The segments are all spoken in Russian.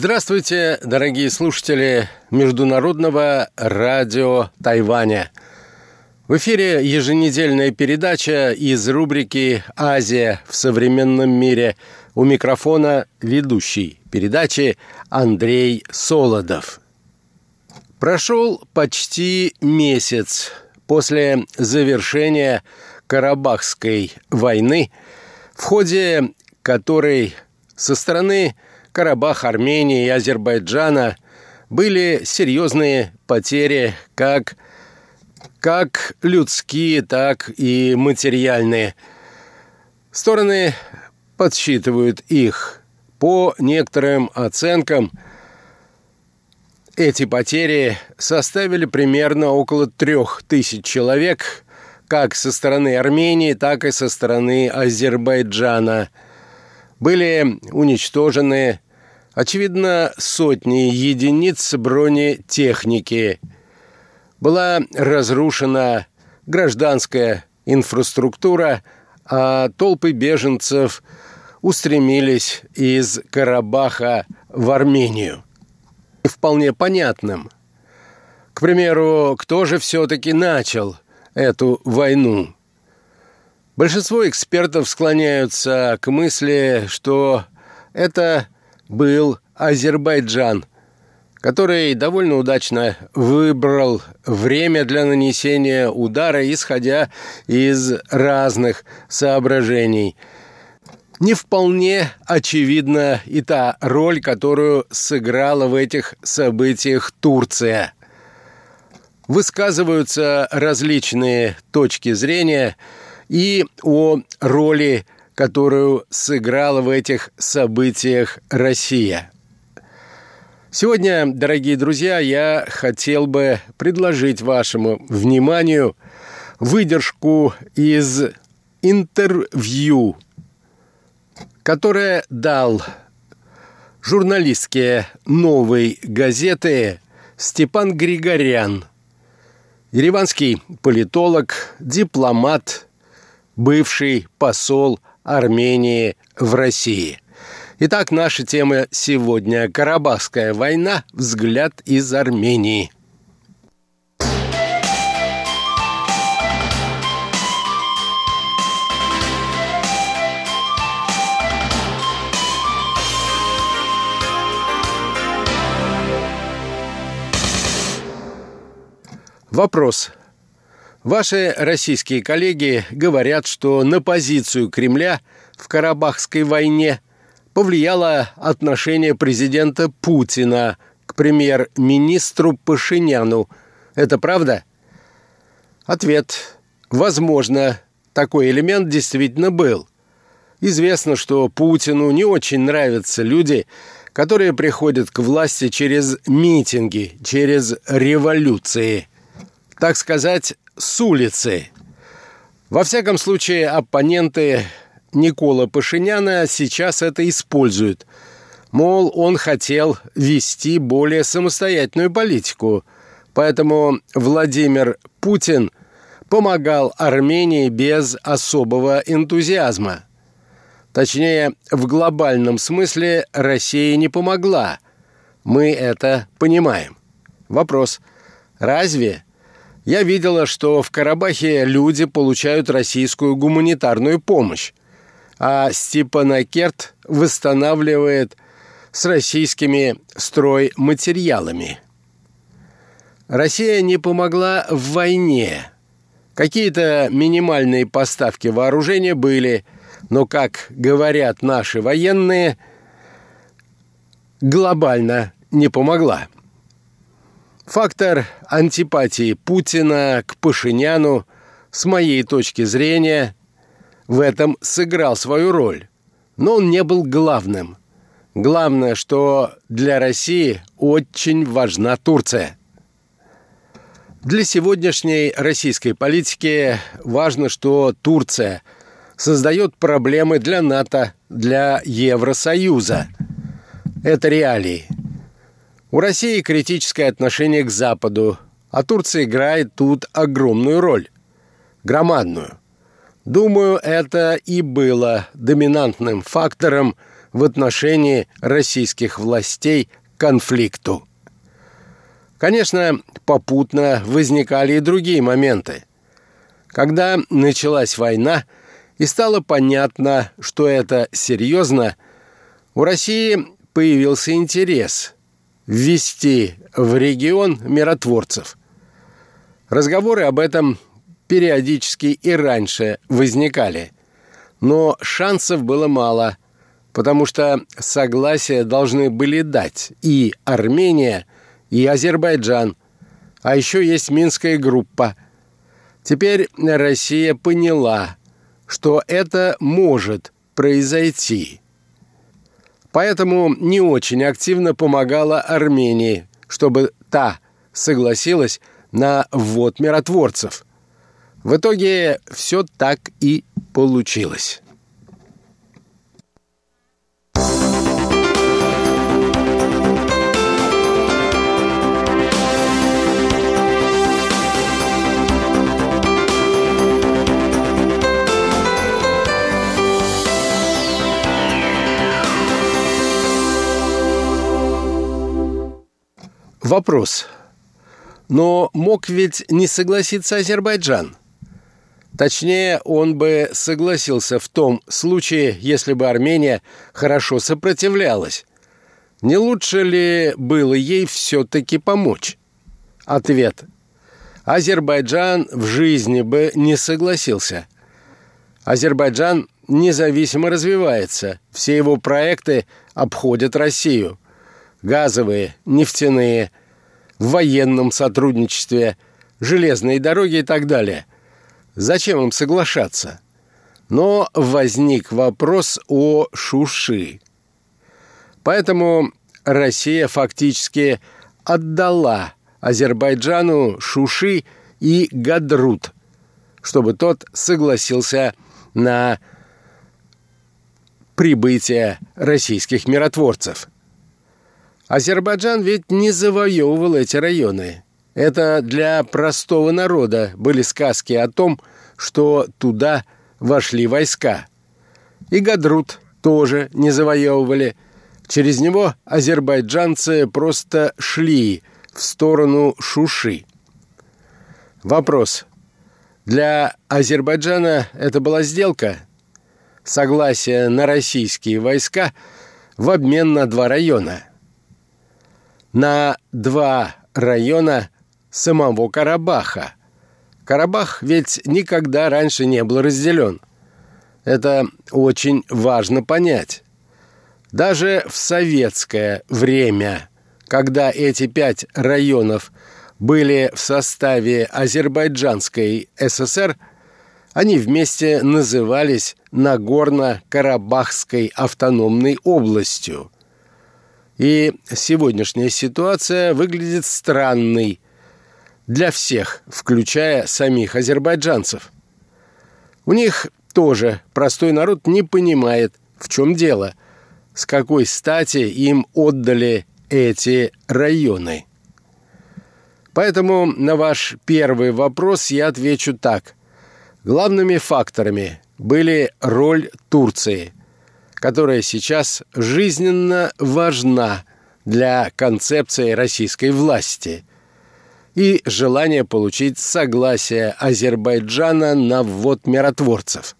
Здравствуйте, дорогие слушатели Международного радио Тайваня. В эфире еженедельная передача из рубрики «Азия в современном мире». У микрофона ведущий передачи Андрей Солодов. Прошел почти месяц после завершения Карабахской войны, в ходе которой со стороны Карабах, Армении и Азербайджана были серьезные потери как, как людские, так и материальные. Стороны подсчитывают их. По некоторым оценкам, эти потери составили примерно около трех тысяч человек, как со стороны Армении, так и со стороны Азербайджана – были уничтожены, очевидно, сотни единиц бронетехники. Была разрушена гражданская инфраструктура, а толпы беженцев устремились из Карабаха в Армению. Вполне понятным. К примеру, кто же все-таки начал эту войну? Большинство экспертов склоняются к мысли, что это был Азербайджан, который довольно удачно выбрал время для нанесения удара, исходя из разных соображений. Не вполне очевидна и та роль, которую сыграла в этих событиях Турция. Высказываются различные точки зрения – и о роли, которую сыграла в этих событиях Россия. Сегодня, дорогие друзья, я хотел бы предложить вашему вниманию выдержку из интервью, которое дал журналистке «Новой газеты» Степан Григорян, ереванский политолог, дипломат, бывший посол Армении в России. Итак, наша тема сегодня – Карабахская война. Взгляд из Армении – Вопрос. Ваши российские коллеги говорят, что на позицию Кремля в Карабахской войне повлияло отношение президента Путина к премьер-министру Пашиняну. Это правда? Ответ. Возможно, такой элемент действительно был. Известно, что Путину не очень нравятся люди, которые приходят к власти через митинги, через революции. Так сказать, с улицы. Во всяком случае, оппоненты Никола Пашиняна сейчас это используют. Мол, он хотел вести более самостоятельную политику, поэтому Владимир Путин помогал Армении без особого энтузиазма. Точнее, в глобальном смысле Россия не помогла. Мы это понимаем. Вопрос. Разве я видела, что в Карабахе люди получают российскую гуманитарную помощь, а Степанакерт восстанавливает с российскими стройматериалами. Россия не помогла в войне. Какие-то минимальные поставки вооружения были, но, как говорят наши военные, глобально не помогла. Фактор антипатии Путина к Пашиняну, с моей точки зрения, в этом сыграл свою роль. Но он не был главным. Главное, что для России очень важна Турция. Для сегодняшней российской политики важно, что Турция создает проблемы для НАТО, для Евросоюза. Это реалии – у России критическое отношение к Западу, а Турция играет тут огромную роль. Громадную. Думаю, это и было доминантным фактором в отношении российских властей к конфликту. Конечно, попутно возникали и другие моменты. Когда началась война и стало понятно, что это серьезно, у России появился интерес ввести в регион миротворцев. Разговоры об этом периодически и раньше возникали, но шансов было мало, потому что согласие должны были дать и Армения, и Азербайджан, а еще есть Минская группа. Теперь Россия поняла, что это может произойти. Поэтому не очень активно помогала Армении, чтобы та согласилась на ввод миротворцев. В итоге все так и получилось. Вопрос. Но мог ведь не согласиться Азербайджан? Точнее, он бы согласился в том случае, если бы Армения хорошо сопротивлялась. Не лучше ли было ей все-таки помочь? Ответ. Азербайджан в жизни бы не согласился. Азербайджан независимо развивается. Все его проекты обходят Россию. Газовые, нефтяные, в военном сотрудничестве, железные дороги и так далее. Зачем им соглашаться? Но возник вопрос о Шуши. Поэтому Россия фактически отдала Азербайджану Шуши и Гадрут, чтобы тот согласился на прибытие российских миротворцев – Азербайджан ведь не завоевывал эти районы. Это для простого народа были сказки о том, что туда вошли войска. И Гадрут тоже не завоевывали. Через него азербайджанцы просто шли в сторону Шуши. Вопрос. Для Азербайджана это была сделка? Согласие на российские войска в обмен на два района – на два района самого Карабаха. Карабах ведь никогда раньше не был разделен. Это очень важно понять. Даже в советское время, когда эти пять районов были в составе Азербайджанской ССР, они вместе назывались Нагорно-Карабахской автономной областью – и сегодняшняя ситуация выглядит странной для всех, включая самих азербайджанцев. У них тоже простой народ не понимает, в чем дело, с какой стати им отдали эти районы. Поэтому на ваш первый вопрос я отвечу так. Главными факторами были роль Турции – которая сейчас жизненно важна для концепции российской власти и желание получить согласие Азербайджана на ввод миротворцев.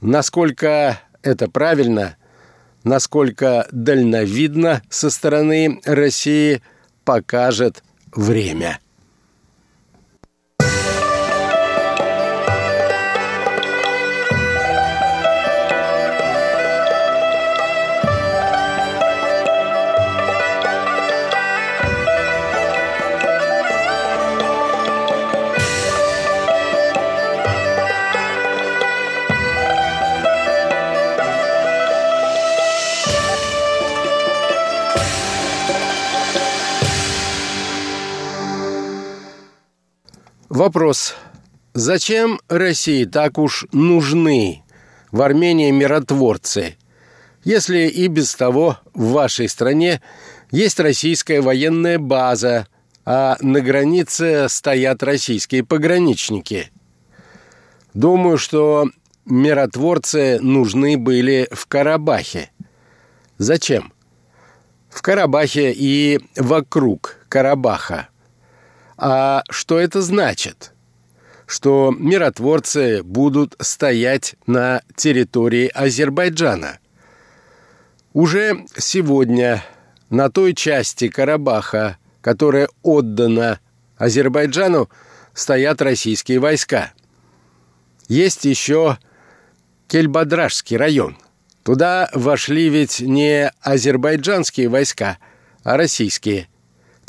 Насколько это правильно, насколько дальновидно со стороны России, покажет время. Вопрос. Зачем России так уж нужны в Армении миротворцы, если и без того в вашей стране есть российская военная база, а на границе стоят российские пограничники? Думаю, что миротворцы нужны были в Карабахе – Зачем? В Карабахе и вокруг Карабаха. А что это значит? Что миротворцы будут стоять на территории Азербайджана. Уже сегодня на той части Карабаха, которая отдана Азербайджану, стоят российские войска. Есть еще Кельбадражский район. Туда вошли ведь не азербайджанские войска, а российские.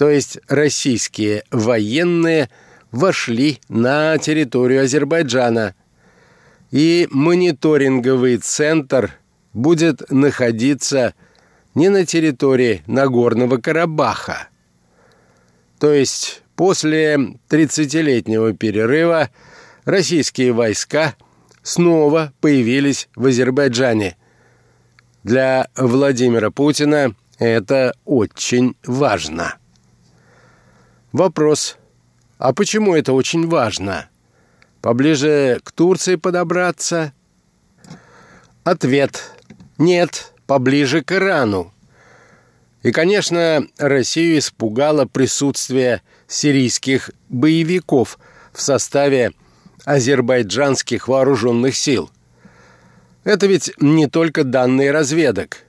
То есть российские военные вошли на территорию Азербайджана. И мониторинговый центр будет находиться не на территории Нагорного Карабаха. То есть после 30-летнего перерыва российские войска снова появились в Азербайджане. Для Владимира Путина это очень важно. Вопрос. А почему это очень важно? Поближе к Турции подобраться? Ответ. Нет, поближе к Ирану. И, конечно, Россию испугало присутствие сирийских боевиков в составе азербайджанских вооруженных сил. Это ведь не только данные разведок.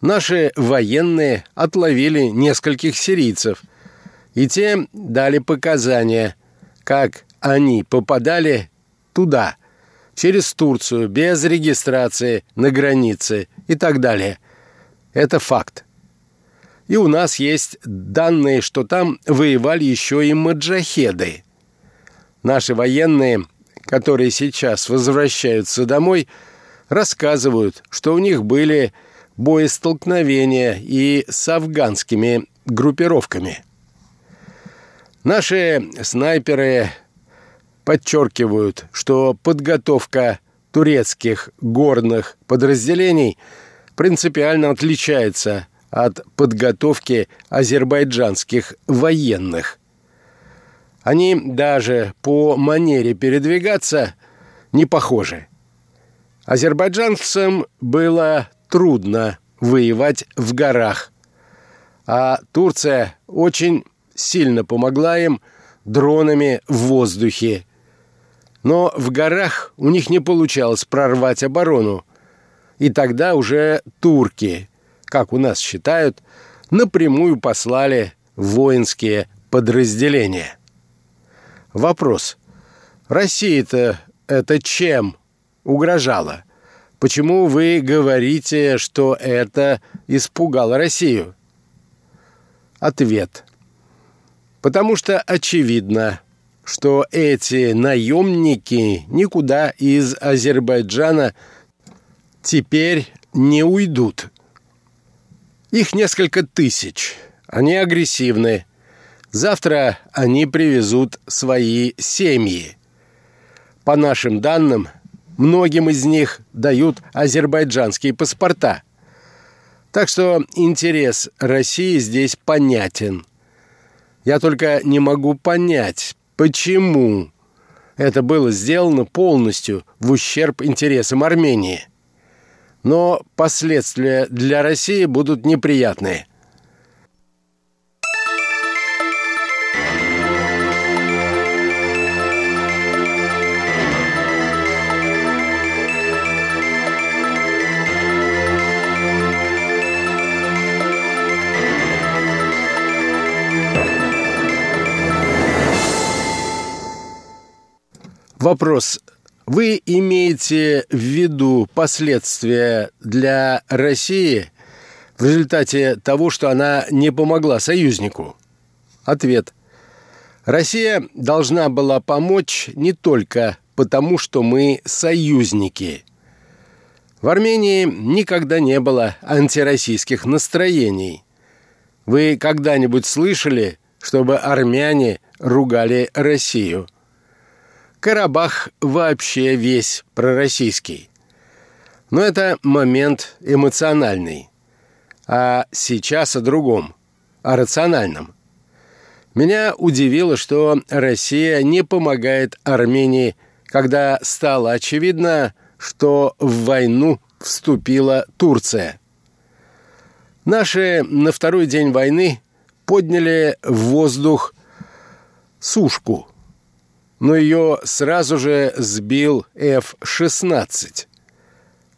Наши военные отловили нескольких сирийцев, и те дали показания, как они попадали туда, через Турцию, без регистрации на границе и так далее. Это факт. И у нас есть данные, что там воевали еще и маджахеды. Наши военные, которые сейчас возвращаются домой, рассказывают, что у них были боестолкновения и с афганскими группировками. Наши снайперы подчеркивают, что подготовка турецких горных подразделений принципиально отличается от подготовки азербайджанских военных. Они даже по манере передвигаться не похожи. Азербайджанцам было трудно воевать в горах, а Турция очень сильно помогла им дронами в воздухе. Но в горах у них не получалось прорвать оборону, и тогда уже турки как у нас считают, напрямую послали воинские подразделения. Вопрос. Россия-то это чем угрожала? Почему вы говорите, что это испугало Россию? Ответ. Потому что очевидно, что эти наемники никуда из Азербайджана теперь не уйдут. Их несколько тысяч. Они агрессивны. Завтра они привезут свои семьи. По нашим данным, многим из них дают азербайджанские паспорта. Так что интерес России здесь понятен. Я только не могу понять, почему это было сделано полностью в ущерб интересам Армении но последствия для России будут неприятные. Вопрос вы имеете в виду последствия для России в результате того, что она не помогла союзнику? Ответ. Россия должна была помочь не только потому, что мы союзники. В Армении никогда не было антироссийских настроений. Вы когда-нибудь слышали, чтобы армяне ругали Россию – Карабах вообще весь пророссийский. Но это момент эмоциональный. А сейчас о другом, о рациональном. Меня удивило, что Россия не помогает Армении, когда стало очевидно, что в войну вступила Турция. Наши на второй день войны подняли в воздух сушку, но ее сразу же сбил F-16.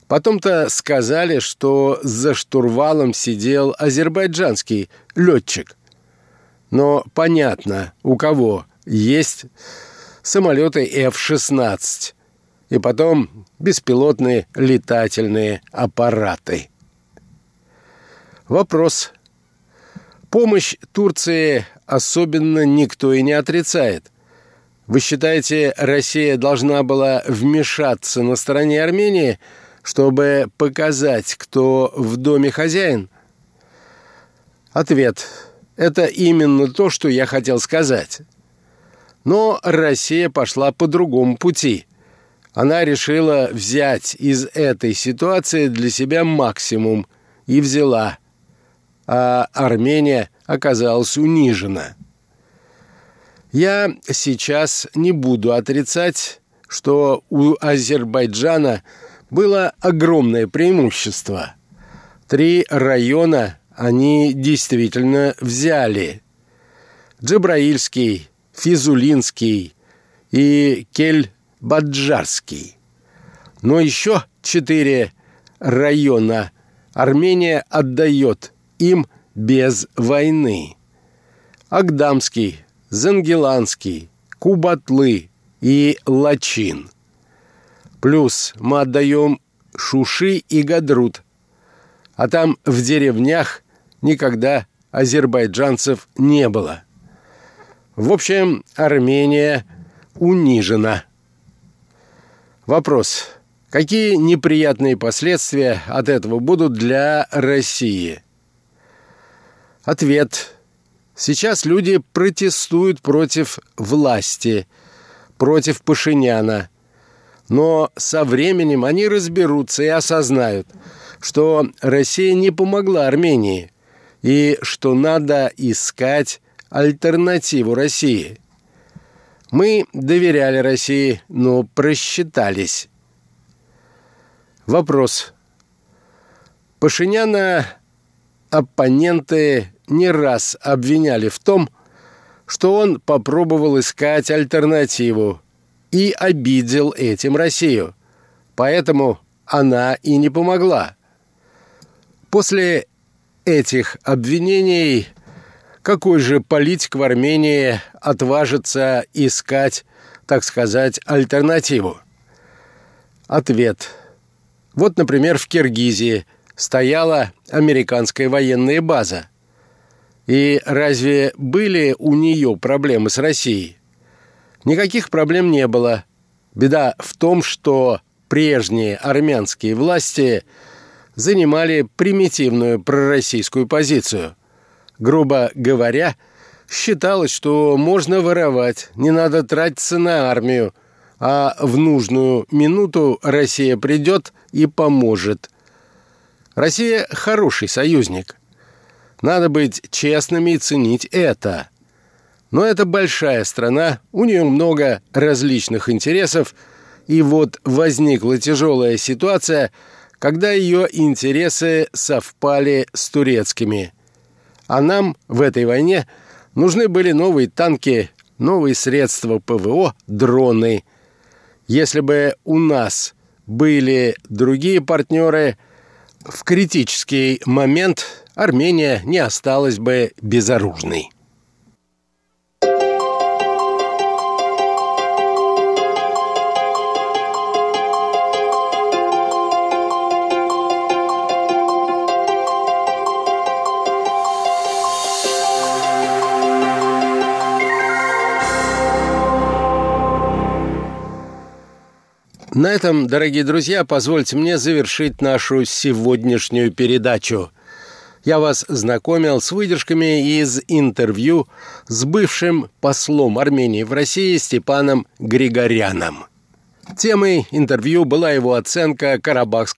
Потом-то сказали, что за штурвалом сидел азербайджанский летчик. Но понятно, у кого есть самолеты F-16 и потом беспилотные летательные аппараты. Вопрос. Помощь Турции особенно никто и не отрицает. Вы считаете, Россия должна была вмешаться на стороне Армении, чтобы показать, кто в доме хозяин? Ответ. Это именно то, что я хотел сказать. Но Россия пошла по другому пути. Она решила взять из этой ситуации для себя максимум и взяла – а Армения оказалась унижена. Я сейчас не буду отрицать, что у Азербайджана было огромное преимущество. Три района они действительно взяли. Джабраильский, Физулинский и Кель-Баджарский. Но еще четыре района Армения отдает им без войны. Агдамский, Зангеланский, Кубатлы и Лачин. Плюс мы отдаем Шуши и Гадрут. А там в деревнях никогда азербайджанцев не было. В общем, Армения унижена. Вопрос. Какие неприятные последствия от этого будут для России? Ответ. Сейчас люди протестуют против власти, против Пашиняна. Но со временем они разберутся и осознают, что Россия не помогла Армении и что надо искать альтернативу России. Мы доверяли России, но просчитались. Вопрос. Пашиняна оппоненты не раз обвиняли в том, что он попробовал искать альтернативу и обидел этим Россию. Поэтому она и не помогла. После этих обвинений какой же политик в Армении отважится искать, так сказать, альтернативу? Ответ. Вот, например, в Киргизии стояла американская военная база. И разве были у нее проблемы с Россией? Никаких проблем не было. Беда в том, что прежние армянские власти занимали примитивную пророссийскую позицию. Грубо говоря, считалось, что можно воровать, не надо тратиться на армию, а в нужную минуту Россия придет и поможет. Россия хороший союзник – надо быть честными и ценить это. Но это большая страна, у нее много различных интересов, и вот возникла тяжелая ситуация, когда ее интересы совпали с турецкими. А нам в этой войне нужны были новые танки, новые средства ПВО, дроны. Если бы у нас были другие партнеры, в критический момент Армения не осталась бы безоружной. На этом, дорогие друзья, позвольте мне завершить нашу сегодняшнюю передачу – я вас знакомил с выдержками из интервью с бывшим послом Армении в России Степаном Григоряном. Темой интервью была его оценка Карабахской